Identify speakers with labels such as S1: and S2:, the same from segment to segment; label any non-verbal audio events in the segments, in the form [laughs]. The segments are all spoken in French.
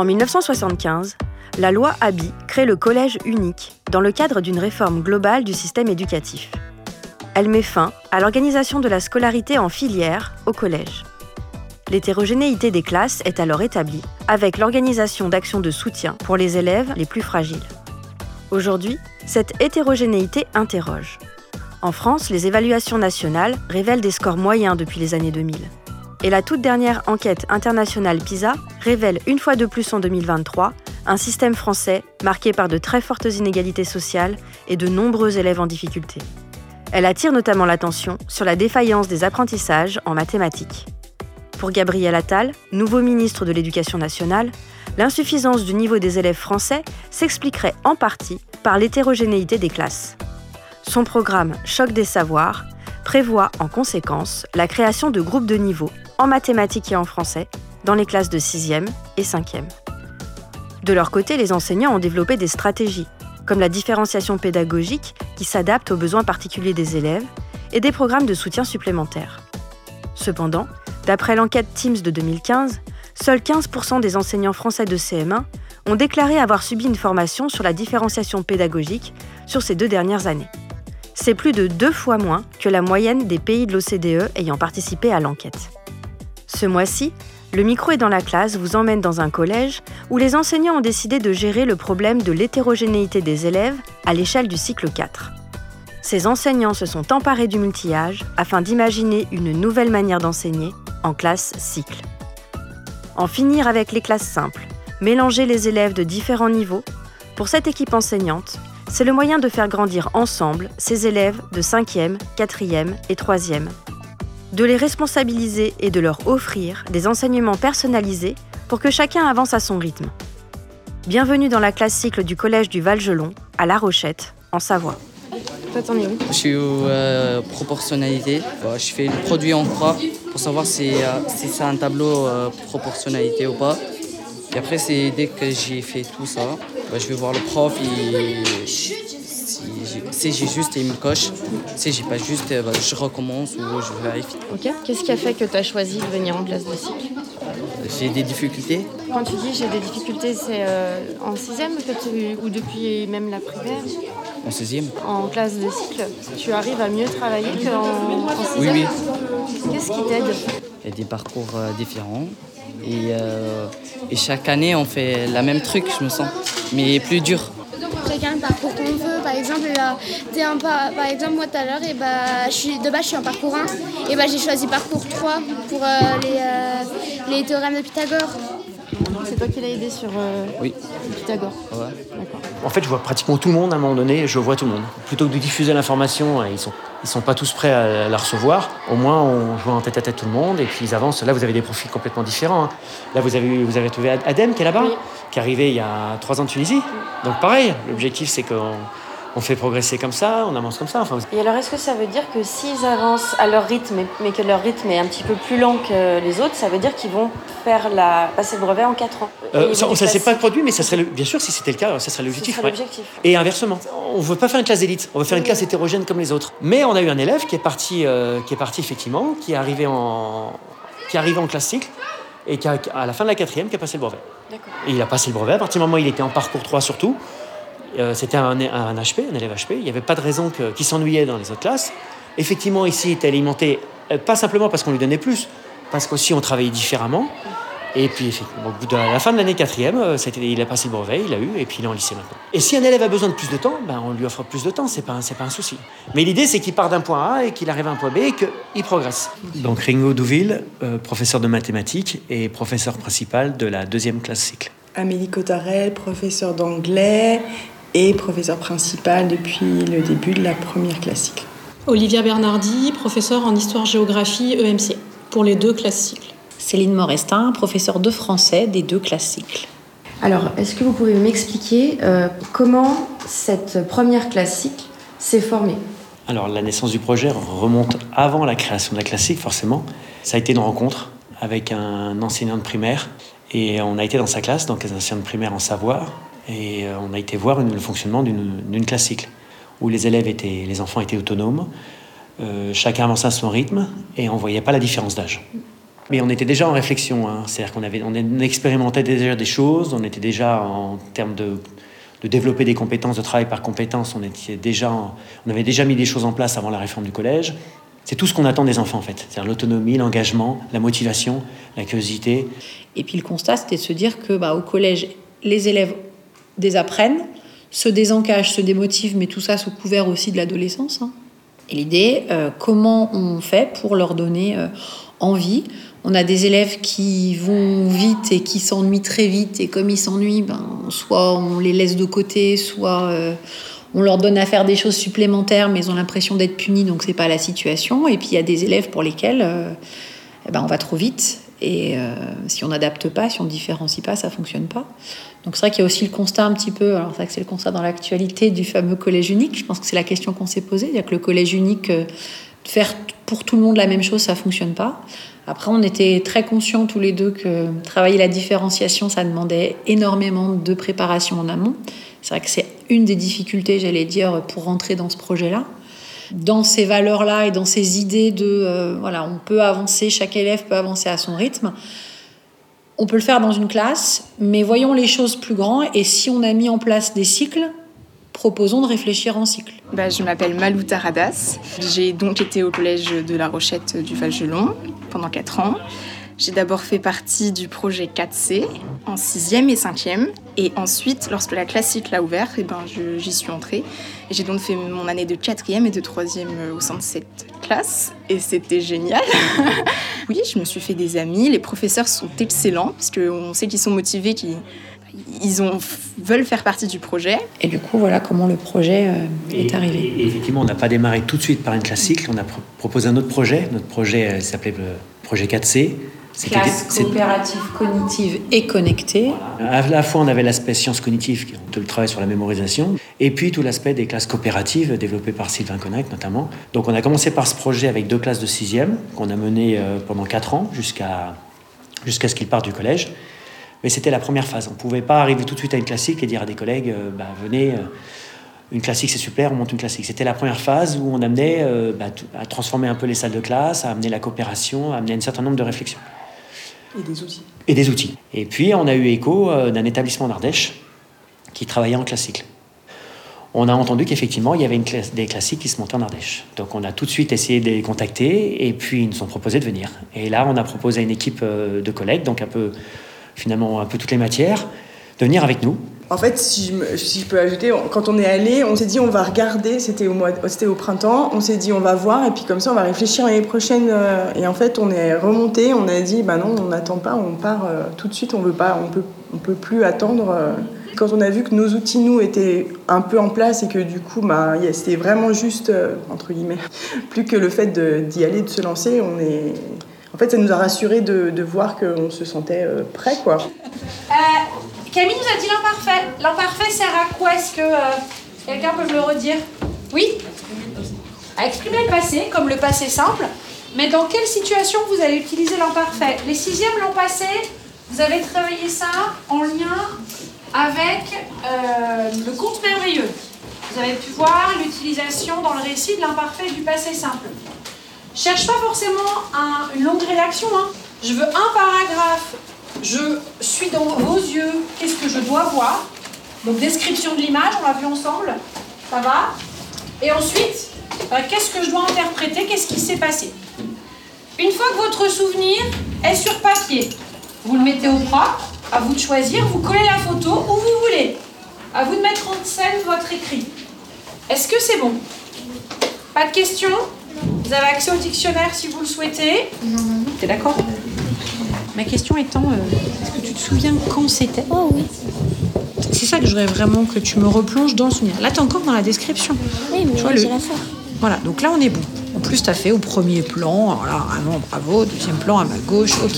S1: En 1975, la loi Abi crée le collège unique dans le cadre d'une réforme globale du système éducatif. Elle met fin à l'organisation de la scolarité en filière au collège. L'hétérogénéité des classes est alors établie avec l'organisation d'actions de soutien pour les élèves les plus fragiles. Aujourd'hui, cette hétérogénéité interroge. En France, les évaluations nationales révèlent des scores moyens depuis les années 2000. Et la toute dernière enquête internationale PISA révèle une fois de plus en 2023 un système français marqué par de très fortes inégalités sociales et de nombreux élèves en difficulté. Elle attire notamment l'attention sur la défaillance des apprentissages en mathématiques. Pour Gabriel Attal, nouveau ministre de l'Éducation nationale, l'insuffisance du niveau des élèves français s'expliquerait en partie par l'hétérogénéité des classes. Son programme Choc des savoirs prévoit en conséquence la création de groupes de niveau en mathématiques et en français dans les classes de 6e et 5e. De leur côté, les enseignants ont développé des stratégies, comme la différenciation pédagogique qui s'adapte aux besoins particuliers des élèves et des programmes de soutien supplémentaires. Cependant, d'après l'enquête Teams de 2015, seuls 15% des enseignants français de CM1 ont déclaré avoir subi une formation sur la différenciation pédagogique sur ces deux dernières années. C'est plus de deux fois moins que la moyenne des pays de l'OCDE ayant participé à l'enquête. Ce mois-ci, le micro est dans la classe vous emmène dans un collège où les enseignants ont décidé de gérer le problème de l'hétérogénéité des élèves à l'échelle du cycle 4. Ces enseignants se sont emparés du multillage afin d'imaginer une nouvelle manière d'enseigner en classe cycle. En finir avec les classes simples, mélanger les élèves de différents niveaux, pour cette équipe enseignante, c'est le moyen de faire grandir ensemble ces élèves de 5e, 4e et 3e de les responsabiliser et de leur offrir des enseignements personnalisés pour que chacun avance à son rythme. Bienvenue dans la classe cycle du collège du Val-Gelon, à La Rochette, en Savoie.
S2: Toi, t'en es où?
S3: Je suis aux euh, proportionnalité. je fais le produit en croix pour savoir si, euh, si c'est un tableau euh, proportionnalité ou pas. Et après, c'est dès que j'ai fait tout ça, bah, je vais voir le prof et si j'ai juste, il me coche. Si j'ai pas juste, bah, je recommence ou je vérifie.
S2: Ok. Qu'est-ce qui a fait que tu as choisi de venir en classe de cycle?
S3: J'ai des difficultés.
S2: Quand tu dis j'ai des difficultés, c'est euh, en sixième ou depuis même la primaire?
S3: En sixième.
S2: En classe de cycle, tu arrives à mieux travailler qu'en en sixième?
S3: Oui, oui.
S2: Qu'est-ce qui t'aide?
S3: Il y a des parcours euh, différents. Et, euh, et chaque année, on fait la même truc, je me sens, mais plus dur
S4: le parcours qu'on veut. Par exemple, un, par, exemple moi tout à l'heure, bah, de base je suis en parcours 1 et bah, j'ai choisi parcours 3 pour euh, euh, les théorèmes de Pythagore.
S2: C'est toi qui l'as aidé sur euh,
S3: oui.
S2: Pythagore
S5: En fait, je vois pratiquement tout le monde à un moment donné, je vois tout le monde. Plutôt que de diffuser l'information, ils sont, ils sont pas tous prêts à la recevoir. Au moins, on joue en tête à tête tout le monde et puis ils avancent. Là, vous avez des profils complètement différents. Hein. Là, vous avez, vous avez trouvé Adem qui est là-bas, qui est arrivé il y a trois ans de Tunisie. Donc, pareil, l'objectif, c'est qu'on on fait progresser comme ça, on avance comme ça. Enfin,
S1: et alors, est-ce que ça veut dire que s'ils avancent à leur rythme, mais que leur rythme est un petit peu plus lent que les autres, ça veut dire qu'ils vont faire la, passer le brevet en 4 ans?
S5: Euh, Ça ne s'est pas produit, mais ça serait bien sûr, si c'était le cas, ça serait l'objectif. Et inversement, on ne veut pas faire une classe d'élite, on veut faire une classe hétérogène comme les autres. Mais on a eu un élève qui est parti, euh, qui est parti effectivement, qui est arrivé en, qui est arrivé en classe cycle et qui a, à la fin de la quatrième, qui a passé le brevet. Et il a passé le brevet. À partir du moment où il était en parcours 3 surtout, euh, c'était un, HP, un élève HP. Il n'y avait pas de raison qu'il s'ennuyait dans les autres classes. Effectivement, ici, il était alimenté, euh, pas simplement parce qu'on lui donnait plus, parce qu'aussi on travaillait différemment. Et puis, au bout de la fin de l'année quatrième, euh, il a passé le brevet, il l'a eu, et puis il est en lycée maintenant. Et si un élève a besoin de plus de temps, ben, on lui offre plus de temps, c'est pas, pas un souci. Mais l'idée, c'est qu'il part d'un point A et qu'il arrive à un point B et qu'il progresse. Donc Ringo Douville, professeur de mathématiques et professeur principal de la deuxième classe cycle.
S6: Amélie Cotarel, professeur d'anglais et professeur principal depuis le début de la première classique.
S7: Olivia Bernardi, professeur en histoire-géographie EMC, pour les deux classes cycles.
S8: Céline Morestin, professeure de français des deux classes cycles.
S1: Alors, est-ce que vous pouvez m'expliquer euh, comment cette première classique s'est formée?
S5: Alors, la naissance du projet remonte avant la création de la classique, forcément. Ça a été une rencontre avec un enseignant de primaire. Et on a été dans sa classe, donc un enseignant de primaire en savoir. Et euh, on a été voir le fonctionnement d'une classique, où les élèves étaient, les enfants étaient autonomes, euh, chacun avançait à son rythme, et on ne voyait pas la différence d'âge. Mais on était déjà en réflexion, hein. c'est-à-dire qu'on avait, on expérimentait déjà des choses, on était déjà en termes de, de développer des compétences, de travail par compétences, on, était déjà, on avait déjà mis des choses en place avant la réforme du collège. C'est tout ce qu'on attend des enfants en fait, c'est-à-dire l'autonomie, l'engagement, la motivation, la curiosité.
S8: Et puis le constat, c'était de se dire que bah, au collège, les élèves désapprennent, se désencagent, se démotivent, mais tout ça sous couvert aussi de l'adolescence. Hein. Et l'idée, euh, comment on fait pour leur donner euh, envie? On a des élèves qui vont vite et qui s'ennuient très vite. Et comme ils s'ennuient, ben, soit on les laisse de côté, soit euh, on leur donne à faire des choses supplémentaires, mais ils ont l'impression d'être punis, donc c'est pas la situation. Et puis il y a des élèves pour lesquels eh ben, on va trop vite. Et euh, si on n'adapte pas, si on ne différencie pas, ça fonctionne pas. Donc c'est vrai qu'il y a aussi le constat un petit peu, alors c'est vrai que c'est le constat dans l'actualité du fameux collège unique. Je pense que c'est la question qu'on s'est posée, c'est-à-dire que le collège unique, faire pour tout le monde la même chose, ça fonctionne pas. Après, on était très conscients tous les deux que travailler la différenciation, ça demandait énormément de préparation en amont. C'est vrai que c'est une des difficultés, j'allais dire, pour rentrer dans ce projet-là. Dans ces valeurs-là et dans ces idées de, euh, voilà, on peut avancer, chaque élève peut avancer à son rythme. On peut le faire dans une classe, mais voyons les choses plus grandes. Et si on a mis en place des cycles, proposons de réfléchir en cycle.
S7: Bah, je m'appelle Malou Taradas. J'ai donc été au collège de la Rochette du Val-Gelon pendant 4 ans. J'ai d'abord fait partie du projet 4C en 6e et 5e. Et ensuite, lorsque la classique l'a ouvert, eh ben, j'y suis entrée. Et j'ai donc fait mon année de 4e et de 3e au sein de cette classe. Et c'était génial. [laughs] oui, je me suis fait des amis. Les professeurs sont excellents parce qu'on sait qu'ils sont motivés, qu'ils ils ont, veulent faire partie du projet.
S8: Et du coup, voilà comment le projet euh, est arrivé.
S5: effectivement, on n'a pas démarré tout de suite par une classique. On a proposé un autre projet. Notre projet euh, s'appelait le projet 4C.
S8: Classe coopérative, cognitive et connectée.
S5: À la fois, on avait l'aspect sciences cognitives, tout le travail sur la mémorisation, et puis tout l'aspect des classes coopératives développées par Sylvain Connac notamment. Donc on a commencé par ce projet avec deux classes de sixième qu'on a mené euh, pendant quatre ans jusqu'à jusqu'à ce qu'il parte du collège. Mais c'était la première phase. On ne pouvait pas arriver tout de suite à une classique et dire à des collègues, euh, bah, venez, euh, une classique c'est super, on monte une classique. C'était la première phase où on amenait euh, bah, à transformer un peu les salles de classe, à amener la coopération, à amener un certain nombre de réflexions.
S9: Et des outils.
S5: Et des outils. Et puis on a eu écho d'un établissement d'Ardèche qui travaillait en classique. On a entendu qu'effectivement, il y avait une des classiques qui se montaient en Ardèche. Donc on a tout de suite essayé de les contacter et puis ils nous ont proposé de venir. Et là, on a proposé à une équipe de collègues, donc un peu finalement un peu toutes les matières, de venir avec nous.
S6: En fait, si je, peux ajouter, quand on est allé, on s'est dit on va regarder, c'était au, printemps, on s'est dit on va voir et puis comme ça on va réfléchir l'année prochaine. Euh, et en fait, on est remonté, on a dit bah non, on n'attend pas, on part euh, tout de suite, on veut pas, on peut, plus attendre. Euh. Quand on a vu que nos outils, nous, étaient un peu en place et que du coup, bah, c'était vraiment juste, entre guillemets, [laughs] plus que le fait d'y aller, de se lancer, on est, en fait, ça nous a rassuré de, de, voir qu'on se sentait prêt, quoi.
S10: Euh, Camille nous a dit l'imparfait. L'imparfait sert à quoi? Est-ce que euh, quelqu'un peut me le redire? Oui? À exprimer le passé, comme le passé simple. Mais dans quelle situation vous allez utiliser l'imparfait? Les sixièmes l'an passé, vous avez travaillé ça en lien avec le conte merveilleux. Vous avez pu voir l'utilisation dans le récit de l'imparfait du passé simple. Cherche pas forcément une longue rédaction. Hein. Je veux un paragraphe. Je suis dans vos yeux. Qu'est-ce que je dois voir? Donc description de l'image, on l'a vu ensemble. Ça va? Et ensuite, bah, qu'est-ce que je dois interpréter? Qu'est-ce qui s'est passé? Une fois que votre souvenir est sur papier, vous le mettez au propre. À vous de choisir. Vous collez la photo où vous voulez. À vous de mettre en scène votre écrit. Est-ce que c'est bon? Pas de questions? Vous avez accès au dictionnaire si vous le souhaitez? T'es d'accord? Ma question étant, euh, est-ce que tu te souviens quand c'était?
S4: Oh oui.
S10: C'est ça que je voudrais vraiment que tu me replonges dans le souvenir. Là, t'es encore dans la description.
S4: Oui, mais tu vois, le... la faire.
S10: Voilà, donc là, on est bon. En plus, t'as fait au premier plan. Voilà, vraiment, bravo. Deuxième plan à ma gauche, ok.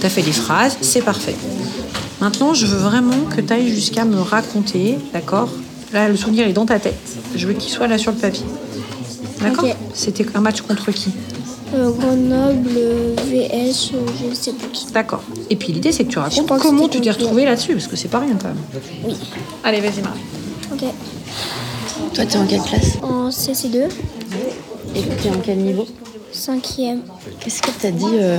S8: tu as fait des phrases, c'est parfait. Maintenant, je veux vraiment que tu ailles jusqu'à me raconter, d'accord? Là, le souvenir est dans ta tête. Je veux qu'il soit là sur le papier. D'accord? C'était un match contre qui?
S4: Euh, Grenoble, VS, je ne sais plus qui.
S8: D'accord. Et puis l'idée, c'est que tu racontes
S4: que
S8: comment tu t'es retrouvé là-dessus, parce que c'est pas rien quand même.
S4: Oui.
S8: Allez, vas-y, Marie.
S4: Ok.
S11: Toi, t'es en quelle classe
S4: En CC2,
S11: Et t'es en quel niveau
S4: cinquième.
S11: Qu'est-ce que t'as dit euh,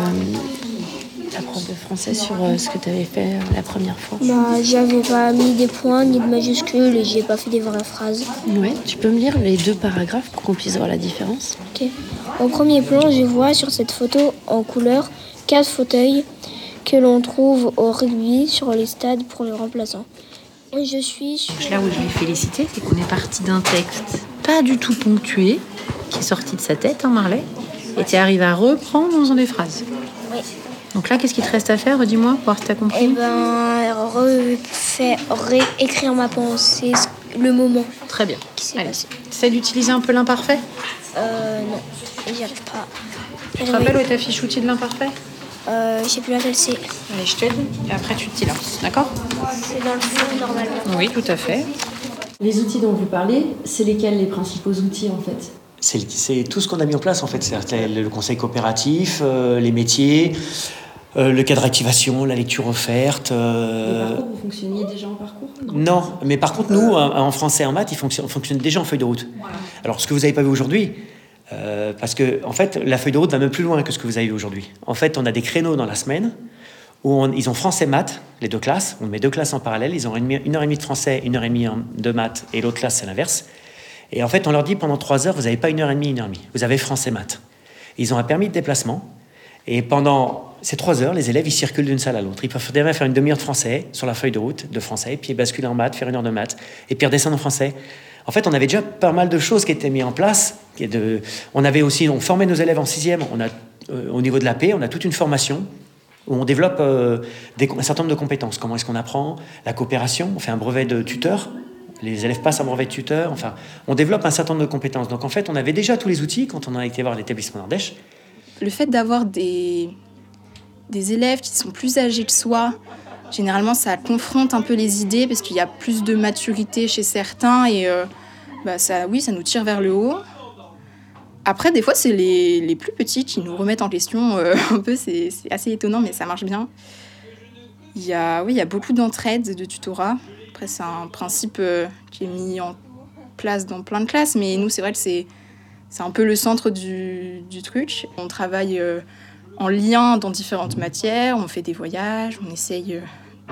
S11: la prof de français sur euh, ce que t'avais fait euh, la première fois
S4: Bah, j'avais pas mis des points ni de majuscules et j'ai pas fait des vraies phrases.
S11: Ouais, tu peux me lire les deux paragraphes pour qu'on puisse voir la différence?
S4: Ok. Au premier plan, je vois sur cette photo en couleur quatre fauteuils que l'on trouve au rugby sur les stades pour le remplaçant. Et je suis sur...
S8: Là où je l'ai félicité, c'est qu'on est parti d'un texte pas du tout ponctué, qui est sorti de sa tête, hein, Marley, et tu arrives à reprendre dans des phrases.
S4: Oui.
S8: Donc là, qu'est-ce qu'il te reste à faire Dis-moi, pour voir si t'as compris.
S4: Eh ben, refaire, réécrire ma pensée, le moment
S8: Très bien.
S4: qui s'est passé.
S8: T'essaies d'utiliser un peu l'imparfait
S4: Euh, non, j'y arrive pas.
S8: Tu te rappelles où est ta fiche outil de l'imparfait
S4: Euh, je sais plus laquelle c'est.
S8: Allez, je t'aide, et après tu te lances, d'accord
S4: C'est dans le fond, normalement.
S8: Oui, tout à fait.
S11: Les outils dont vous parlez, c'est lesquels les principaux outils en fait?
S5: C'est tout ce qu'on a mis en place en fait. Le conseil coopératif, euh, les métiers, euh, le cadre d'activation, la lecture offerte. euh,
S11: Le parcours, vous fonctionniez déjà en parcours
S5: Non, mais par contre, nous, en en français et en maths, ils fonctionnent, fonctionnent déjà en feuille de route. Alors, ce que vous n'avez pas vu aujourd'hui, euh, parce que, en fait, la feuille de route va même plus loin que ce que vous avez vu aujourd'hui. En fait, on a des créneaux dans la semaine où on- ils ont français maths, les deux classes. On met deux classes en parallèle. Ils ont une, une heure et demie de français, une heure et demie en- de maths, et l'autre classe, c'est l'inverse. Et en fait, on leur dit pendant trois heures, vous n'avez pas une heure et demie, une heure et demie. Vous avez français maths. Ils ont un permis de déplacement. Et pendant ces trois heures, les élèves, ils circulent d'une salle à l'autre. Ils peuvent déjà faire une demi-heure de français sur la feuille de route de français, puis basculer en maths, faire une heure de maths, et puis redescendre en français. En fait, on avait déjà pas mal de choses qui étaient mises en place. On avait aussi, on formait nos élèves en sixième. Euh, au niveau de l'AP, on a toute une formation où on développe euh, un certain nombre de compétences. Comment est-ce qu'on apprend La coopération, on fait un brevet de tuteur. Les élèves passent un brevet de tuteur. Enfin, on développe un certain nombre de compétences. Donc, en fait, on avait déjà tous les outils quand on a été voir l'établissement d'Ardèche.
S7: Le fait d'avoir des, des élèves qui sont plus âgés que soi, généralement ça confronte un peu les idées parce qu'il y a plus de maturité chez certains et euh, bah, ça, oui, ça nous tire vers le haut. Après, des fois, c'est les, les plus petits qui nous remettent en question euh, [laughs] un peu, c'est assez étonnant, mais ça marche bien. Il y a, oui, il y a beaucoup d'entraide, de tutorat. Après, c'est un principe euh, qui est mis en place dans plein de classes, mais nous, c'est vrai que c'est un peu le centre du, du truc. On travaille en lien dans différentes matières, on fait des voyages, on essaye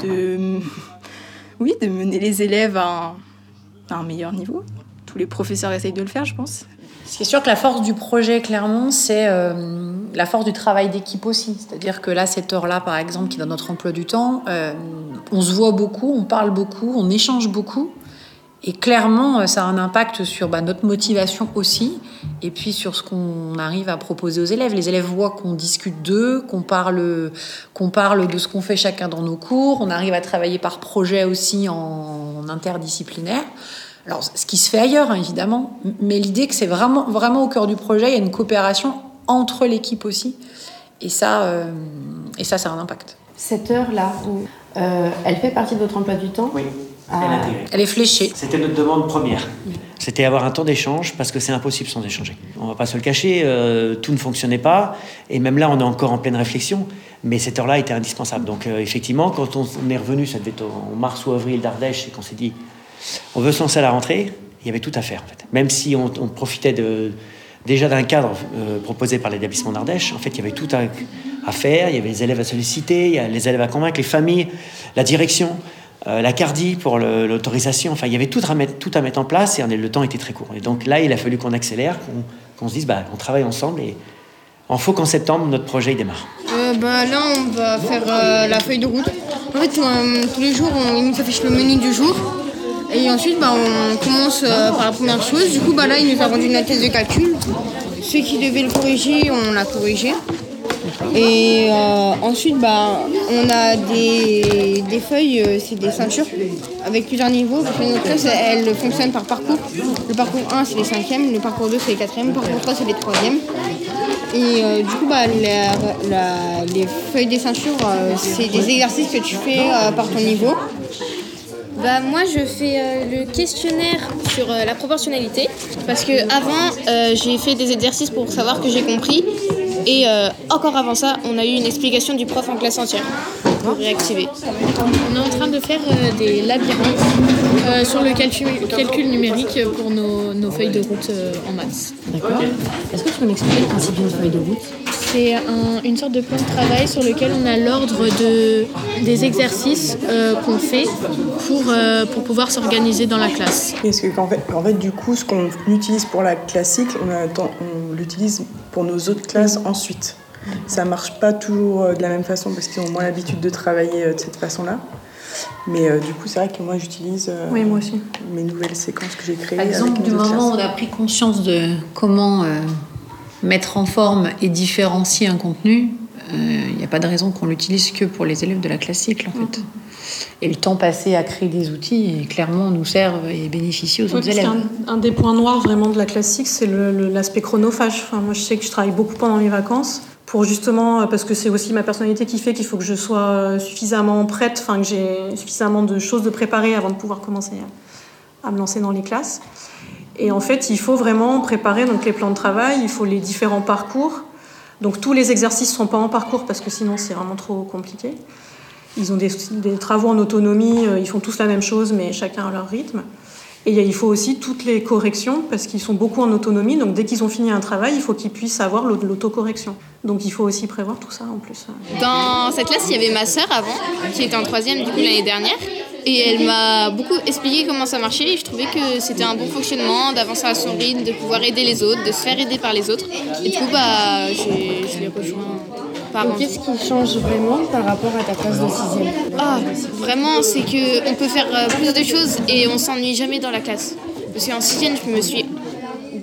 S7: de, oui, de mener les élèves à un, à un meilleur niveau. Tous les professeurs essayent de le faire, je pense.
S8: Ce qui est sûr que la force du projet, clairement, c'est euh, la force du travail d'équipe aussi. C'est-à-dire que là, cette heure-là, par exemple, qui est dans notre emploi du temps, euh, on se voit beaucoup, on parle beaucoup, on échange beaucoup. Et clairement, euh, ça a un impact sur bah, notre motivation aussi, et puis sur ce qu'on arrive à proposer aux élèves. Les élèves voient qu'on discute d'eux, qu'on parle, qu'on parle de ce qu'on fait chacun dans nos cours. On arrive à travailler par projet aussi en interdisciplinaire. Alors, ce qui se fait ailleurs, hein, évidemment, mais l'idée que c'est vraiment, vraiment au cœur du projet, il y a une coopération entre l'équipe aussi. Et ça, euh, et ça, ça a un impact.
S11: Cette heure-là, euh, elle fait partie de votre emploi du temps
S5: Oui.
S11: Ah.
S8: Elle est fléchée.
S5: C'était notre demande première. C'était avoir un temps d'échange parce que c'est impossible sans échanger. On va pas se le cacher, euh, tout ne fonctionnait pas et même là on est encore en pleine réflexion. Mais cette heure-là était indispensable. Donc euh, effectivement, quand on, on est revenu, ça devait être en mars ou avril d'Ardèche et qu'on s'est dit on veut se lancer à la rentrée, il y avait tout à faire en fait. Même si on, on profitait de, déjà d'un cadre euh, proposé par l'établissement d'Ardèche, en fait il y avait tout à, à faire. Il y avait les élèves à solliciter, il y a les élèves à convaincre, les familles, la direction. Euh, la CARDI pour l'autorisation. Enfin, il y avait tout à, mettre, en place et on est- le temps était très court. Et donc là, il a fallu qu'on accélère, qu'on se dise, bah, on travaille ensemble et en faut qu'en septembre, notre projet démarre.
S12: Euh, bah, là, on va faire euh, la feuille de route. En fait, tous les jours, on, il nous affiche le menu du jour. Et ensuite, bah, on commence par la première chose. Du coup, bah, là, il nous a rendu une thèse de calcul. Ceux qui devaient le corriger, on l'a corrigé. Et euh, ensuite, bah, on a des, des feuilles, euh, c'est des ceintures avec plusieurs niveaux. Parce que notre classe, elle, fonctionne par parcours. Le parcours 1, c'est les cinquièmes. Le parcours 2, c'est les quatrièmes. Le parcours 3, c'est les troisièmes. Et euh, du coup, bah, les feuilles des ceintures, c'est des exercices que tu fais par ton niveau.
S13: Bah moi je fais le questionnaire sur la proportionnalité parce que avant j'ai fait des exercices pour savoir que j'ai compris et euh, encore avant ça on a eu une explication du prof en classe entière pour réactiver.
S14: On est en train de faire euh, des labyrinthes euh, sur le calcul, calcul numérique pour nos, nos feuilles de route euh, en maths.
S11: D'accord. Est-ce que tu peux m'expliquer le principe d'une feuille de route?
S14: C'est un- une sorte de plan de travail sur lequel on a l'ordre de, des exercices euh, qu'on fait pour, euh, pour pouvoir s'organiser dans la classe.
S6: Est-ce que qu'en fait, en fait, du coup, ce qu'on utilise pour la classique, on l'utilise pour nos autres classes ensuite. Ça marche pas toujours euh, de la même façon parce qu'ils ont moins l'habitude de travailler euh, de cette façon-là. Mais euh, du coup, c'est vrai que moi, j'utilise euh,
S8: Oui, moi aussi.
S6: mes nouvelles séquences que j'ai créées.
S8: Par exemple,
S6: avec
S8: du moment où on a pris conscience de comment euh, mettre en forme et différencier un contenu, il n'y a pas de raison qu'on l'utilise que pour les élèves de la classique, en fait. Et le temps passé à créer des outils, clairement, nous servent et bénéficient aux
S9: Oui,
S8: autres élèves.
S9: un des points noirs vraiment de la classique, c'est l'aspect chronophage. Enfin, moi, je sais que je travaille beaucoup pendant mes vacances pour justement, euh, parce que c'est aussi ma personnalité qui fait qu'il faut que je sois euh, suffisamment prête, enfin que j'ai suffisamment de choses de préparer avant de pouvoir commencer à, à me lancer dans les classes. Et en fait, il faut vraiment préparer donc les plans de travail, il faut les différents parcours. Donc tous les exercices ne sont pas en parcours parce que sinon c'est vraiment trop compliqué. Ils ont des, travaux en autonomie, euh, ils font tous la même chose, mais chacun à leur rythme. Et il faut aussi toutes les corrections, parce qu'ils sont beaucoup en autonomie, donc dès qu'ils ont fini un travail, il faut qu'ils puissent avoir l'au- l'autocorrection. Donc il faut aussi prévoir tout ça en plus.
S13: Dans cette classe, il y avait ma sœur avant, qui était en troisième du coup l'année dernière. Et elle m'a beaucoup expliqué comment ça marchait et je trouvais que c'était un bon fonctionnement, d'avancer à son rythme, de pouvoir aider les autres, de se faire aider par les autres. Et du coup, bah, je l'ai rejoint
S11: Qu'est-ce qui change vraiment par rapport à ta classe de 6
S13: Ah, vraiment, c'est que on peut faire euh, plus de choses et on s'ennuie jamais dans la classe. Parce qu'en sixième, je me suis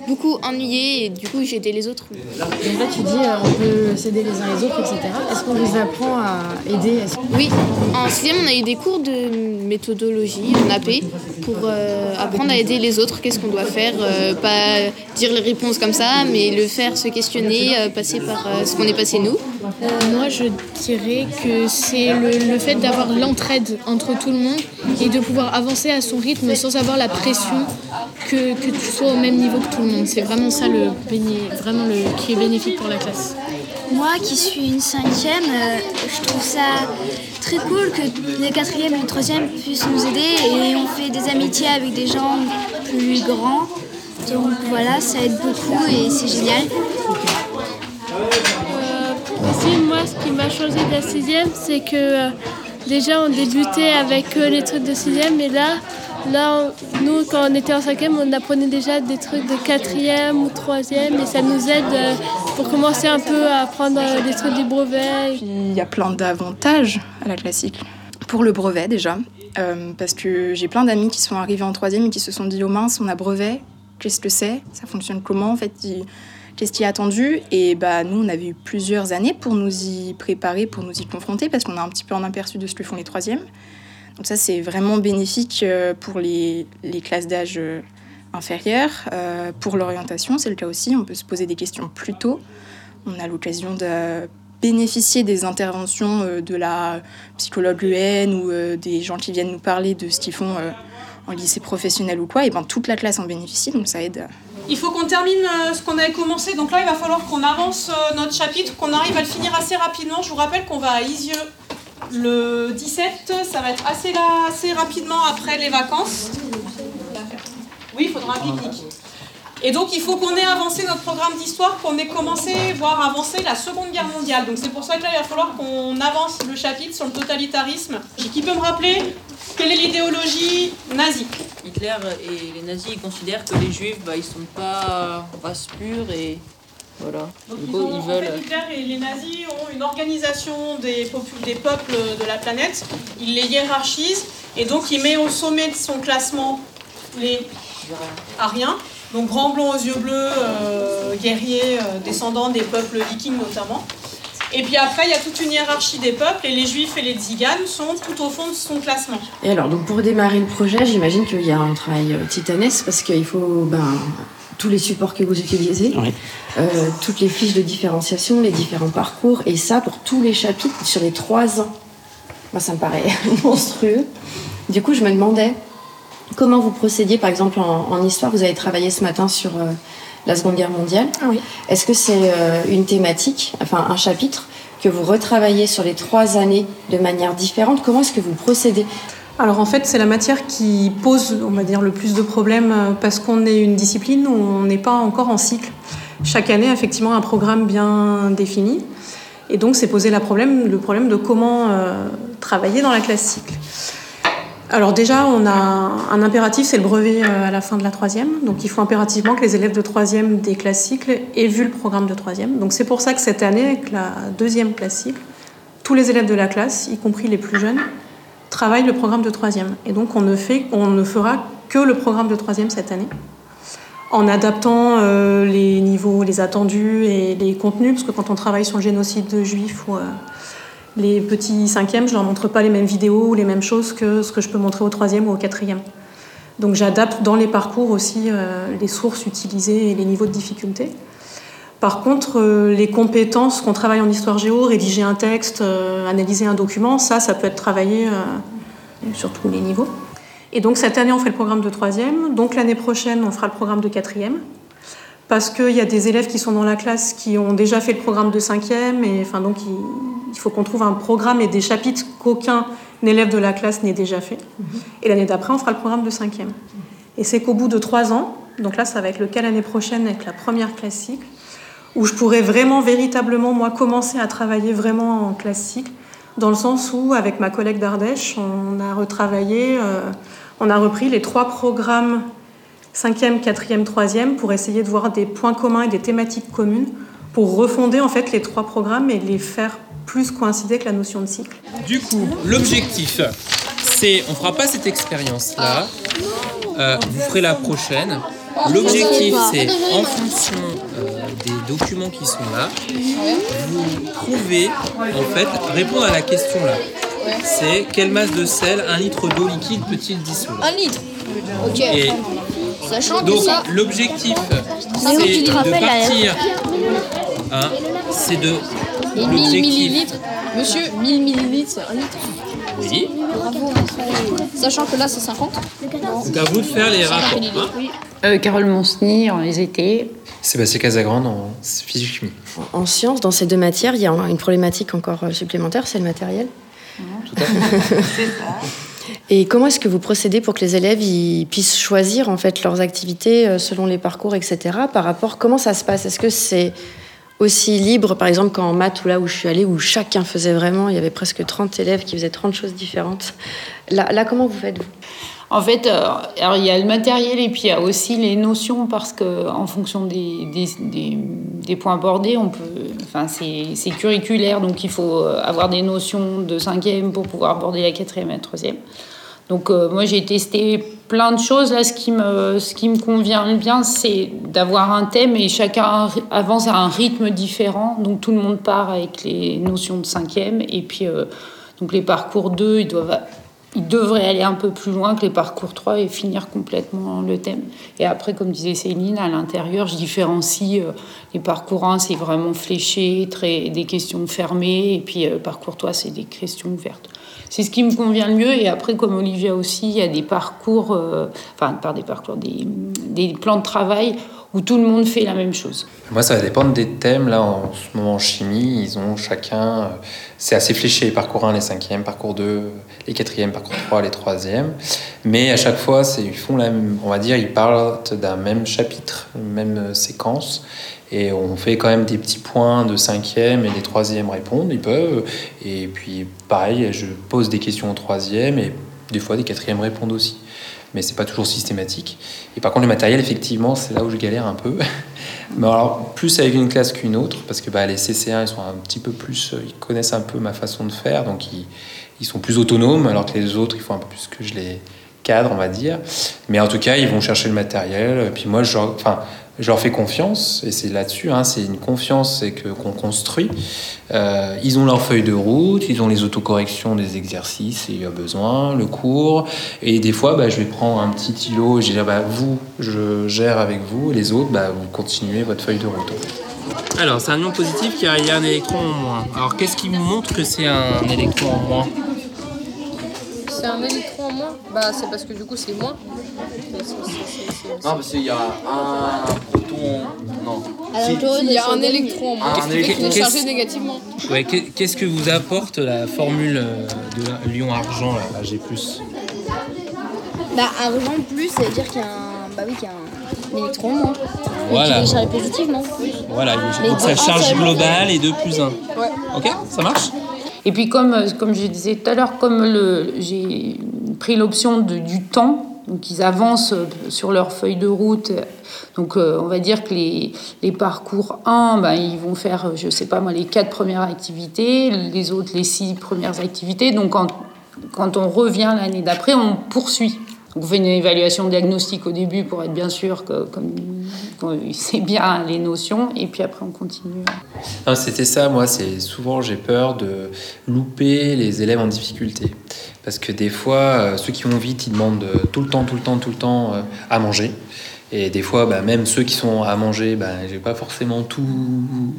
S13: beaucoup ennuyée et du coup, j'ai aidé les autres.
S11: Donc là, tu dis euh, on peut s'aider les uns les autres, etc. Est-ce qu'on vous apprend à aider?
S13: Oui, en sixième, on a eu des cours de méthodologie en AP pour euh, apprendre à aider les autres. Qu'est-ce qu'on doit faire euh, Pas dire les réponses comme ça, mais le faire, se questionner, euh, passer par ce qu'on est passé nous.
S14: Moi, je dirais que c'est le, le fait d'avoir l'entraide entre tout le monde et de pouvoir avancer à son rythme sans avoir la pression que, que tu sois au même niveau que tout le monde. C'est vraiment ça le, vraiment le, qui est bénéfique pour la classe.
S4: Moi qui suis une cinquième, euh, je trouve ça très cool que les quatrièmes et les troisièmes puissent nous aider et on fait des amitiés avec des gens plus grands. Donc voilà, ça aide beaucoup et c'est génial.
S15: Moi, ce qui m'a changé de la sixième, c'est que euh, déjà on débutait avec euh, les trucs de sixième, et là, là, nous, quand on était en cinquième, on apprenait déjà des trucs de quatrième ou troisième, et ça nous aide euh, pour commencer un peu à apprendre des trucs du brevet.
S7: Il y a plein d'avantages à la classique. Pour le brevet déjà, parce que j'ai plein d'amis qui sont arrivés en troisième et qui se sont dit, oh mince, on a brevet, qu'est-ce que c'est? Ça fonctionne comment en fait? Qu'est-ce qui est attendu Et bah, nous, on avait eu plusieurs années pour nous y préparer, pour nous y confronter, parce qu'on a un petit peu en aperçu de ce que font les troisièmes. Donc ça, c'est vraiment bénéfique euh, pour les, les classes d'âge euh, inférieures. Euh, pour l'orientation, c'est le cas aussi. On peut se poser des questions plus tôt. On a l'occasion de bénéficier des interventions de la psychologue UN ou des gens qui viennent nous parler de ce qu'ils font en lycée professionnel ou quoi. Et ben toute la classe en bénéficie, donc ça aide.
S10: Il faut qu'on termine euh, ce qu'on avait commencé. Donc là, il va falloir qu'on avance euh, notre chapitre, qu'on arrive à le finir assez rapidement. Je vous rappelle qu'on va à Isieux le 17. Ça va être assez, là, assez rapidement après les vacances. Oui, il faudra un pique-nique. Et donc, il faut qu'on ait avancé notre programme d'histoire, qu'on ait commencé, voire avancé la Seconde Guerre mondiale. Donc, c'est pour ça que là, il va falloir qu'on avance le chapitre sur le totalitarisme. Qui peut me rappeler? Quelle est l'idéologie nazie?
S16: Hitler et les nazis ils considèrent que les juifs bah, ils sont pas race pure et voilà.
S10: Donc,
S16: Du
S10: ils
S16: coup,
S10: ont-
S16: ils
S10: en
S16: veulent.
S10: fait, Hitler et les nazis ont une organisation des peuples de la planète. Ils les hiérarchisent et donc il met au sommet de son classement les Ariens, donc grands blonds aux yeux bleus, euh, guerriers, euh, descendants des peuples vikings notamment. Et puis après, il y a toute une hiérarchie des peuples et les juifs et les tziganes sont tout au fond de son classement.
S11: Et alors, donc pour démarrer le projet, j'imagine qu'il y a un travail euh, titanesque parce qu'il faut ben, tous les supports que vous utilisez.
S1: euh, toutes les fiches de différenciation, les différents parcours, et ça pour tous les chapitres sur les trois ans. Moi, ça me paraît [laughs] monstrueux. Du coup, je me demandais comment vous procédiez, par exemple, en, histoire. Vous avez travaillé ce matin sur euh, la Seconde Guerre mondiale.
S9: Oui.
S1: Est-ce que c'est euh, une thématique, enfin un chapitre, que vous retravaillez sur les trois années de manière différente? Comment est-ce que vous procédez?
S9: Alors en fait, c'est la matière qui pose, on va dire, le plus de problèmes euh, parce qu'on est une discipline où on n'est pas encore en cycle. Chaque année, effectivement, un programme bien défini. Et donc, c'est la problème, le problème de comment euh, travailler dans la classe cycle. Alors déjà, on a un impératif, c'est le brevet euh, à la fin de la troisième. Donc il faut impérativement que les élèves de troisième des classes cycles aient vu le programme de troisième. Donc c'est pour ça que cette année, avec la deuxième classe cycle, tous les élèves de la classe, y compris les plus jeunes, travaille le programme de troisième. Et donc on ne, on ne fera que le programme de troisième cette année, en adaptant euh, les niveaux, les attendus et les contenus, parce que quand on travaille sur le génocide de juifs ou euh, les petits cinquièmes, je ne leur montre pas les mêmes vidéos ou les mêmes choses que ce que je peux montrer au troisième ou au quatrième. Donc j'adapte dans les parcours aussi euh, les sources utilisées et les niveaux de difficulté. Par contre, euh, les compétences qu'on travaille en histoire géo, rédiger un texte, euh, analyser un document, ça, ça peut être travaillé sur tous les niveaux. Et donc cette année, on fait le programme de troisième. Donc l'année prochaine, on fera le programme de quatrième. Parce qu'il y a des élèves qui sont dans la classe qui ont déjà fait le programme de cinquième. Et donc il, faut qu'on trouve un programme et des chapitres qu'aucun élève de la classe n'ait déjà fait. Et l'année d'après, on fera le programme de cinquième. Et c'est qu'au bout de trois ans, donc là, ça va être le cas l'année prochaine avec la première classique, où je pourrais vraiment, véritablement, moi, commencer à travailler vraiment en classique, dans le sens où, avec ma collègue d'Ardèche, on a retravaillé, euh, on a repris les trois programmes 5e, 4e, 3e pour essayer de voir des points communs et des thématiques communes pour refonder en fait les trois programmes et les faire plus coïncider avec la notion de cycle.
S17: Du coup, l'objectif, c'est, on fera pas cette expérience-là, euh, vous ferez la prochaine. L'objectif, c'est en fonction euh, des documents qui sont là, vous trouvez, en fait, répondre à la question là. C'est quelle masse de sel un litre d'eau liquide peut-il dissoudre?
S13: Un litre Ok.
S17: Et
S13: Sachant que
S17: donc
S13: ça.
S17: l'objectif, c'est de partir. Hein, c'est de.
S13: Et 1000
S17: L'objectif.
S13: millilitres. Monsieur, 1000 millilitres, c'est un litre.
S17: Oui.
S13: Bravo. Sachant que là, c'est 50.
S17: Donc à vous de faire les rapports. hein.
S18: Euh, Carole Monsny en les étés.
S19: Sébastien Casagrande en physique-chimie.
S1: En sciences, dans ces deux matières, il y a une problématique encore euh, supplémentaire, c'est le matériel. [laughs] Et comment est-ce que vous procédez pour que les élèves ils puissent choisir en fait leurs activités euh, selon les parcours, etc. Par rapport, comment ça se passe? Est-ce que c'est aussi libre, par exemple, qu'en maths ou là où je suis allée, où chacun faisait vraiment, il y avait presque 30 élèves qui faisaient 30 choses différentes. Là, comment vous faites-vous
S18: En fait, euh, alors il y a le matériel et puis il y a aussi les notions parce que en fonction des, des, des- points abordés, on peut, enfin c'est c'est curriculaire donc il faut euh, avoir des notions de cinquième pour pouvoir aborder la quatrième et la troisième. Donc euh, moi j'ai testé plein de choses là. Ce qui me, ce qui me convient bien, c'est d'avoir un thème et chacun avance à un rythme différent. Donc tout le monde part avec les notions de cinquième et puis euh, donc les parcours 2, ils doivent ils devraient aller un peu plus loin que les parcours 3 et finir complètement le thème. Et après, comme disait Céline, à l'intérieur, je différencie euh, les parcours 1, c'est vraiment fléché, très, des questions fermées, et puis euh, parcours 3, c'est des questions ouvertes. C'est ce qui me convient le mieux. Et après, comme Olivia aussi, il y a des parcours, euh, enfin, pas des parcours, des, des plans de travail où tout le monde fait la même chose.
S19: Moi, ça va dépendre des thèmes. Là, en ce moment, en chimie, ils ont chacun. euh, C'est assez fléché. Parcours 1, les cinquièmes, parcours 2, les quatrièmes, parcours 3, les troisièmes. Mais à chaque fois, ils font la même. On va dire, ils parlent d'un même chapitre, même euh, séquence. Et on fait quand même des petits points de cinquième et les troisièmes répondent, ils peuvent. Et puis, pareil, je pose des questions au troisième et des fois, des quatrièmes répondent aussi. Mais c'est pas toujours systématique. Et par contre, le matériel, effectivement, c'est là où je galère un peu. [laughs] Mais alors, plus avec une classe qu'une autre, parce que bah, les CC1, ils sont un petit peu plus. euh, Ils connaissent un peu ma façon de faire, donc ils, ils sont plus autonomes, alors que les autres, il faut un peu plus que je les cadre, on va dire. Mais en tout cas, ils vont chercher le matériel. Et puis moi, je, enfin, je leur fais confiance, et c'est là-dessus, hein, c'est une confiance qu'on construit. Euh, ils ont leur feuille de route, ils ont les autocorrections des exercices s'il y a besoin, le cours, et des fois, bah, je vais prendre un petit îlot et je vais dire, bah, vous, je gère avec vous, les autres, bah, vous continuez votre feuille de route.
S17: Alors, c'est un ion positif qui y a un électron en moins. Alors, qu'est-ce qui vous montre que c'est un électron en moins?
S12: C'est un électron en moins Bah, c'est parce que du coup, c'est moins.
S20: Non, parce qu'il y a un proton. Non.
S12: Il y a un électron en moins. Qui est chargé négativement.
S17: Ouais, qu'est- qu'est-ce que vous apporte la formule euh, de l'ion argent, là, Ag+.
S4: Bah, argent plus, ça veut dire qu'il y a un, bah oui, qu'il y a un électron en moins.
S17: Voilà.
S4: Et qu'il est chargé positivement.
S17: Voilà,
S4: Mais
S17: donc charge
S4: ça veut
S17: globale est 2 plus 1.
S12: Ouais.
S17: Ok, ça marche
S18: Et puis comme, euh, comme je disais tout à l'heure, comme j'ai pris l'option du temps, donc ils avancent euh, sur leur feuille de route, donc euh, on va dire que les, les parcours 1, ben, ils vont faire, je sais pas moi, les quatre premières activités, les autres les six premières activités, donc quand, quand on revient l'année d'après, on poursuit. Donc on fait une évaluation diagnostique au début pour être bien sûr que sait bien les notions, et puis après on continue.
S19: Non, C'était ça, moi, c'est souvent j'ai peur de louper les élèves en difficulté. Parce que des fois, euh, ceux qui vont vite, ils demandent euh, tout le temps, tout le temps, tout le temps euh, à manger. Et des fois, bah, même ceux qui sont à manger, bah, j'ai pas forcément tout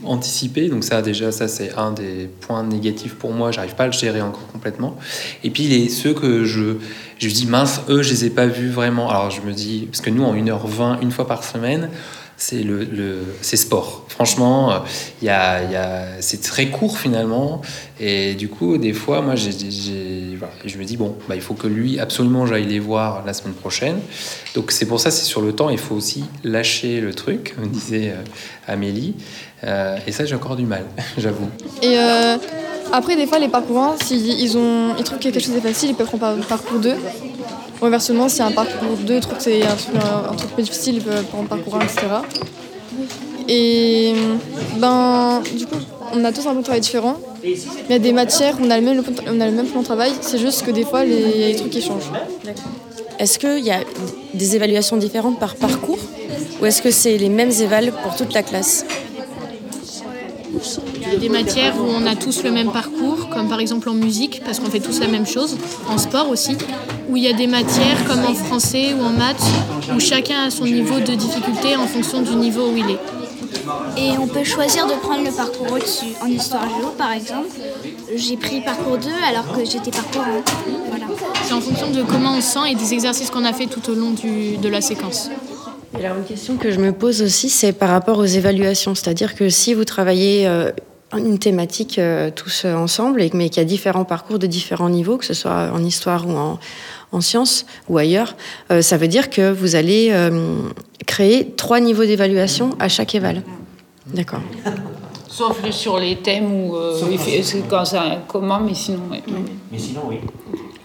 S19: anticipé. Donc ça, déjà, ça c'est un des points négatifs pour moi. J'arrive pas à le gérer encore complètement. Et puis les ceux que je, je dis mince, eux, je les ai pas vus vraiment. Alors je me dis parce que nous en 1h20, une fois par semaine, c'est le, le sport. Franchement, euh, il a, a, c'est très court finalement. Et du coup, des fois, moi, j'ai, j'ai- voilà, je me dis bon, bah, il faut que lui absolument j'aille les voir la semaine prochaine. Donc c'est pour ça, c'est sur le temps. Il faut aussi lâcher le truc, me [laughs] disait euh, Amélie. Euh, et ça, j'ai encore du mal, [laughs] j'avoue.
S21: Et après, des fois, les parcours 1, s'ils ils ont, ils trouvent que quelque chose est facile, ils peuvent prendre par- parcours 2. Ou inversement, si un parcours 2 trouve que c'est un truc, un, un truc plus difficile, ils peuvent prendre parcours 1, etc. Et ben, du coup, on a tous un plan de travail différent. Il y a des matières où on a le même, on a le même plan de travail, c'est juste que des fois, les, trucs changent.
S1: Est-ce qu'il y a des évaluations différentes par parcours ou est-ce que c'est les mêmes évals pour toute la classe?
S14: Des matières où on a tous le même parcours, comme par exemple en musique, parce qu'on fait tous la même chose, en sport aussi, où il y a des matières comme en français ou en maths, où chacun a son niveau de difficulté en fonction du niveau où il est.
S4: Et on peut choisir de prendre le parcours au-dessus. En histoire géo, par exemple, j'ai pris parcours 2 alors que j'étais parcours 1. Voilà.
S14: C'est en fonction de comment on se sent et des exercices qu'on a fait tout au long du- de la séquence.
S1: Et alors, une question que je me pose aussi, c'est par rapport aux évaluations. C'est-à-dire que si vous travaillez euh, une thématique euh, tous euh, ensemble, et, mais qu'il y a différents parcours de différents niveaux, que ce soit en histoire ou en, en sciences ou ailleurs, euh, ça veut dire que vous allez euh, créer trois niveaux d'évaluation à chaque éval. D'accord.
S18: Sauf sur les thèmes où euh, c'est quand un commun, mais sinon. ouais.
S5: Mais sinon, oui.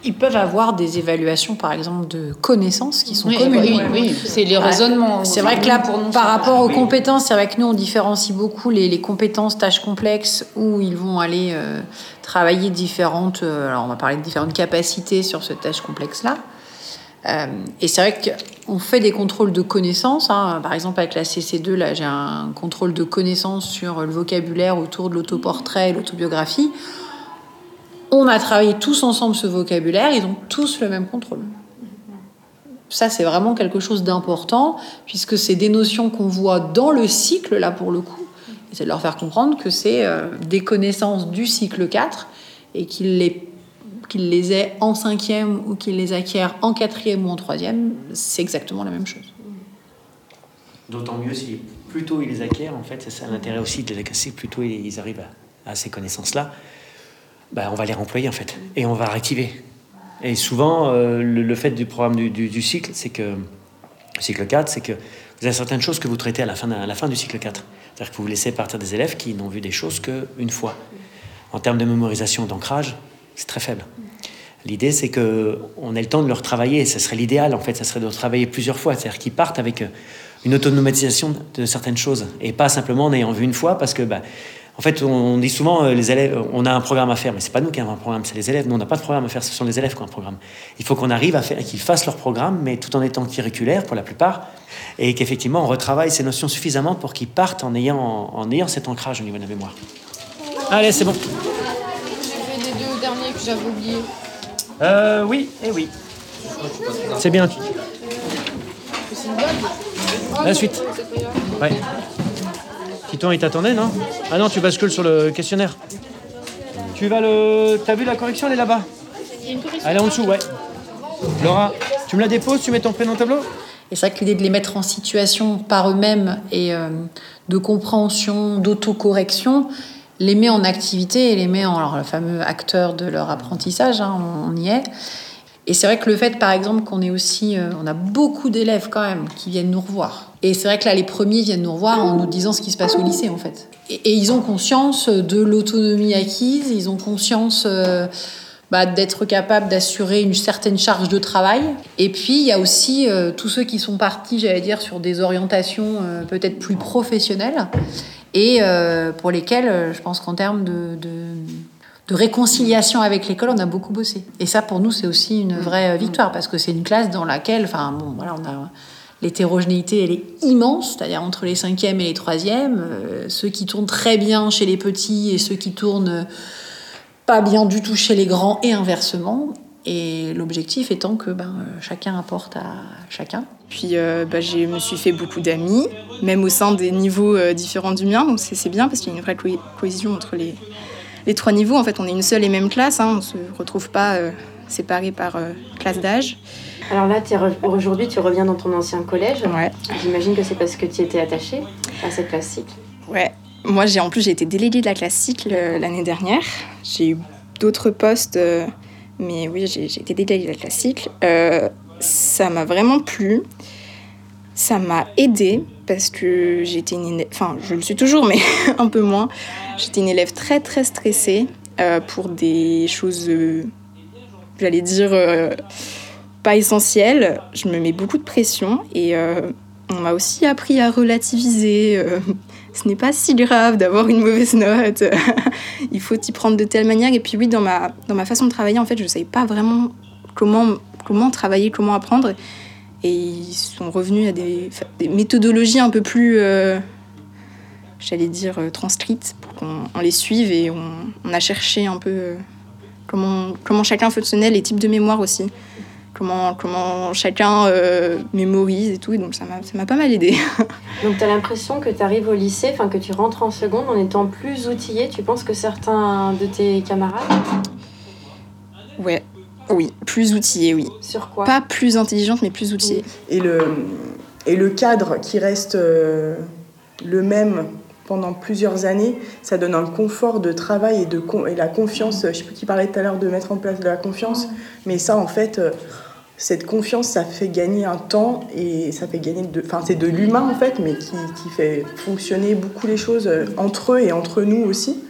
S8: Ils peuvent avoir des évaluations, par exemple, de connaissances qui sont
S18: Oui,
S8: communes.
S18: oui, oui, c'est les
S8: Ouais.
S18: raisonnements.
S8: C'est vrai que là,
S18: Pour nous,
S8: par rapport aux compétences, c'est vrai que nous, on différencie beaucoup les, les compétences tâches complexes où ils vont aller euh, travailler différentes. euh, alors, on va parler de différentes capacités sur cette tâche complexe-là. Euh, et c'est vrai qu'on fait des contrôles de connaissances. hein. Par exemple, avec la CC2, là, j'ai un contrôle de connaissances sur le vocabulaire autour de l'autoportrait et l'autobiographie. On a travaillé tous ensemble ce vocabulaire, ils ont tous le même contrôle. Ça, c'est vraiment quelque chose d'important, puisque c'est des notions qu'on voit dans le cycle, là, pour le coup. C'est de leur faire comprendre que c'est euh, des connaissances du cycle 4 et qu'ils les, qu'ils les aient en cinquième ou qu'ils les acquièrent en quatrième ou en troisième, c'est exactement la même chose.
S5: D'autant mieux si plus tôt ils les acquièrent, en fait, c'est ça l'intérêt aussi de les acquérir, plus tôt ils arrivent à, à ces connaissances-là, bah, on va les remployer en fait, et on va réactiver. Et souvent, euh, le, fait du programme du, cycle, c'est que, cycle 4, c'est que vous avez certaines choses que vous traitez à la fin, du cycle 4. C'est-à-dire que vous laissez partir des élèves qui n'ont vu des choses qu'une fois. En termes de mémorisation, d'ancrage, c'est très faible. L'idée, c'est que on ait le temps de leur travailler. Ce serait l'idéal, en fait, ça serait de travailler plusieurs fois. C'est-à-dire qu'ils partent avec euh, une autonomatisation de certaines choses et pas simplement en ayant vu une fois, parce que bah, En fait, on dit souvent, euh, les élèves, on a un programme à faire, mais c'est pas nous qui avons un programme, c'est les élèves. Nous, on n'a pas de programme à faire, ce sont les élèves qui ont un programme. Il faut qu'on arrive à faire, qu'ils fassent leur programme, mais tout en étant curriculaires pour la plupart, et qu'effectivement, on retravaille ces notions suffisamment pour qu'ils partent en ayant, en ayant cet ancrage au niveau de la mémoire. Allez, c'est bon.
S14: J'ai fait les deux derniers que j'avais oubliés.
S5: Euh, oui, et oui. C'est bien. La suite. Ouais. Titon, il t'attendait, non Ah non, tu bascules sur le questionnaire. Tu vas le. T'as vu la correction Elle est là-bas. Elle est en dessous, ouais. Laura, tu me la déposes, tu mets ton prénom au tableau
S8: Et c'est vrai que l'idée de les mettre en situation par eux-mêmes et euh, de compréhension, d'autocorrection, les met en activité et les met en alors, le fameux acteur de leur apprentissage, hein, on y est. Et c'est vrai que le fait, par exemple, qu'on ait aussi, euh, on a beaucoup d'élèves quand même qui viennent nous revoir. Et c'est vrai que là, les premiers viennent nous revoir en nous disant ce qui se passe au lycée, en fait. Et, ils ont conscience de l'autonomie acquise, ils ont conscience euh, bah, d'être capables d'assurer une certaine charge de travail. Et puis, il y a aussi euh, tous ceux qui sont partis, j'allais dire, sur des orientations peut-être plus professionnelles et pour lesquelles, euh, je pense qu'en termes de de réconciliation avec l'école, on a beaucoup bossé. Et ça, pour nous, c'est aussi une vraie euh, victoire, parce que c'est une classe dans laquelle, enfin, bon, voilà, on a l'hétérogénéité, elle est immense, c'est-à-dire entre les cinquièmes et les troisièmes, euh, ceux qui tournent très bien chez les petits et ceux qui tournent euh, pas bien du tout chez les grands, et inversement. Et l'objectif étant que ben, chacun apporte à chacun.
S7: Puis euh, bah, je me suis fait beaucoup d'amis, même au sein des niveaux euh, différents du mien, donc c'est c'est bien parce qu'il y a une vraie co- cohésion entre les, les trois niveaux. En fait, on est une seule et même classe, hein, on ne se retrouve pas euh, séparés par euh, classe d'âge.
S1: Alors là, aujourd'hui, tu reviens dans ton ancien collège.
S7: Ouais.
S1: J'imagine que c'est parce que tu étais attachée à cette classe cycle.
S7: Ouais, moi j'ai en plus j'ai été déléguée de la classe cycle euh, l'année dernière. J'ai eu d'autres postes, euh, mais oui, j'ai été déléguée de la classe cycle. Ça m'a vraiment plu. Ça m'a aidée parce que j'étais une élève, enfin je le suis toujours, mais [laughs] un peu moins. J'étais une élève très très stressée euh, pour des choses, euh, j'allais dire, euh, pas essentielles. Je me mets beaucoup de pression et on m'a aussi appris à relativiser. [laughs] ce n'est pas si grave d'avoir une mauvaise note. [laughs] Il faut y prendre de telle manière. Et puis oui, dans ma, dans ma façon de travailler, en fait, je ne savais pas vraiment comment, comment travailler, comment apprendre. Et ils sont revenus à des, des méthodologies un peu plus, euh, j'allais dire, euh, transcrites pour qu'on on les suive. Et on, on a cherché un peu euh, comment, comment chacun fonctionnait, les types de mémoire aussi. Comment, comment chacun euh, mémorise et tout. Et donc ça m'a ça m'a pas mal aidé. [laughs]
S1: Donc tu as l'impression que tu arrives au lycée, enfin que tu rentres en seconde en étant plus outillé. Tu penses que certains de tes camarades?
S7: Ouais, oui, plus outillée, oui.
S1: Sur quoi
S7: Pas plus intelligente, mais plus outillée.
S6: Et le, et le cadre qui reste euh, le même pendant plusieurs années, ça donne un confort de travail et, de con- et la confiance. Je sais plus qui parlait tout à l'heure de mettre en place de la confiance, mais ça, en fait, euh, cette confiance, ça fait gagner un temps et ça fait gagner de. Enfin, c'est de l'humain, en fait, mais qui, qui fait fonctionner beaucoup les choses euh, entre eux et entre nous aussi.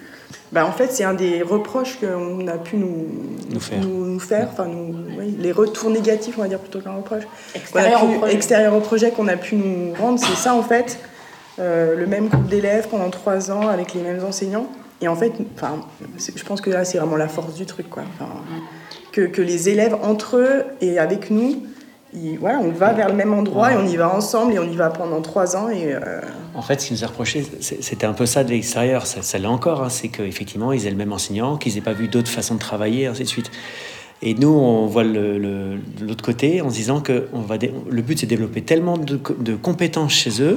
S6: Bah, en fait, c'est un des reproches qu'on a pu nous,
S5: Nous faire.
S6: nous, nous faire, enfin, nous, oui, les retours négatifs, on va dire plutôt qu'un reproche.
S8: Extérieur
S6: pu-
S8: au projet.
S6: extérieur au projet qu'on a pu nous rendre, c'est ça en fait, Euh, le même groupe d'élèves pendant trois ans avec les mêmes enseignants. Et en fait, enfin, je pense que là, c'est vraiment la force du truc, quoi. Enfin, que, que les élèves entre eux et avec nous, voilà, on va vers le même endroit et on y va ensemble et on y va pendant trois ans et euh,
S5: En fait, ce qui nous a reproché, c'était un peu ça de l'extérieur, ça, ça l'est encore, hein, c'est qu'effectivement, ils aient le même enseignant, qu'ils n'aient pas vu d'autres façons de travailler, ainsi de suite. Et nous, on voit l'autre côté en se disant que on va le but, c'est de développer tellement de, de compétences chez eux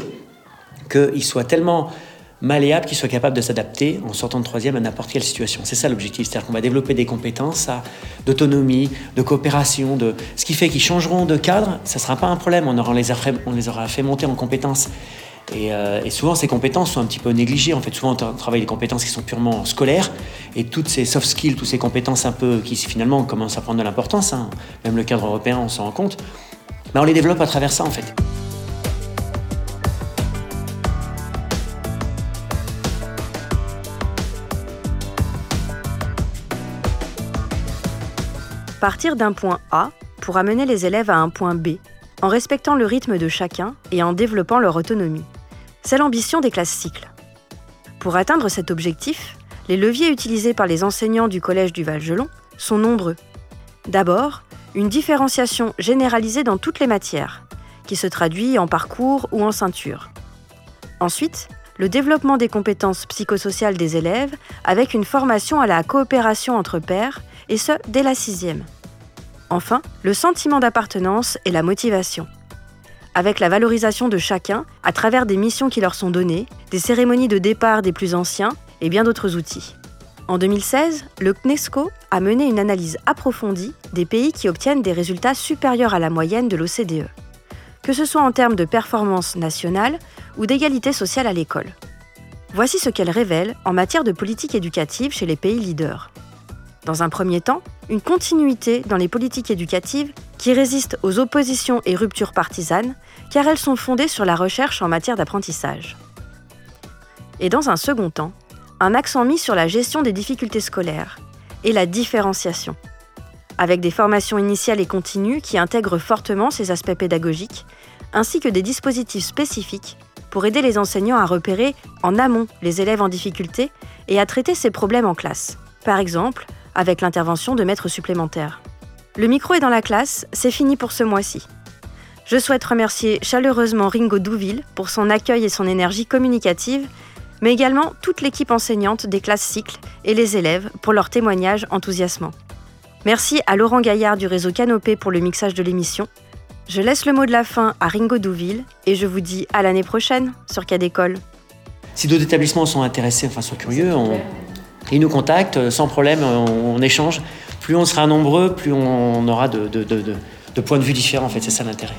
S5: qu'ils soient tellement malléables qu'ils soient capables de s'adapter en sortant de troisième à n'importe quelle situation. C'est ça l'objectif, c'est-à-dire qu'on va développer des compétences d'autonomie, de coopération, de ce qui fait qu'ils changeront de cadre, ça ne sera pas un problème, on aura, les on les aura fait monter en compétences. Et, euh, et souvent, ces compétences sont un petit peu négligées. En fait, souvent, on travaille des compétences qui sont purement scolaires. Et toutes ces soft skills, toutes ces compétences un peu qui, finalement, commencent à prendre de l'importance, hein. même le cadre européen, on s'en rend compte, ben, on les développe à travers ça, en fait.
S1: Partir d'un point A pour amener les élèves à un point B, en respectant le rythme de chacun et en développant leur autonomie. C'est l'ambition des classes cycles. Pour atteindre cet objectif, les leviers utilisés par les enseignants du Collège du Val-Gelon sont nombreux. D'abord, une différenciation généralisée dans toutes les matières, qui se traduit en parcours ou en ceinture. Ensuite, le développement des compétences psychosociales des élèves avec une formation à la coopération entre pairs, et ce, dès la sixième. Enfin, le sentiment d'appartenance et la motivation. Avec la valorisation de chacun à travers des missions qui leur sont données, des cérémonies de départ des plus anciens et bien d'autres outils. En 2016, le CNESCO a mené une analyse approfondie des pays qui obtiennent des résultats supérieurs à la moyenne de l'OCDE, que ce soit en termes de performance nationale ou d'égalité sociale à l'école. Voici ce qu'elle révèle en matière de politique éducative chez les pays leaders. Dans un premier temps, une continuité dans les politiques éducatives qui résistent aux oppositions et ruptures partisanes, car elles sont fondées sur la recherche en matière d'apprentissage. Et dans un second temps, un accent mis sur la gestion des difficultés scolaires et la différenciation, avec des formations initiales et continues qui intègrent fortement ces aspects pédagogiques, ainsi que des dispositifs spécifiques pour aider les enseignants à repérer en amont les élèves en difficulté et à traiter ces problèmes en classe, par exemple avec l'intervention de maîtres supplémentaires. Le micro est dans la classe, c'est fini pour ce mois-ci. Je souhaite remercier chaleureusement Ringo Douville pour son accueil et son énergie communicative, mais également toute l'équipe enseignante des classes cycles et les élèves pour leur témoignage enthousiasmant. Merci à Laurent Gaillard du réseau Canopé pour le mixage de l'émission. Je laisse le mot de la fin à Ringo Douville et je vous dis à l'année prochaine sur Cadécole.
S5: Si d'autres établissements sont intéressés, enfin sont curieux, on, ils nous contactent sans problème, on, on échange plus on sera nombreux, plus on aura de, de points de vue différents. En fait, c'est ça l'intérêt.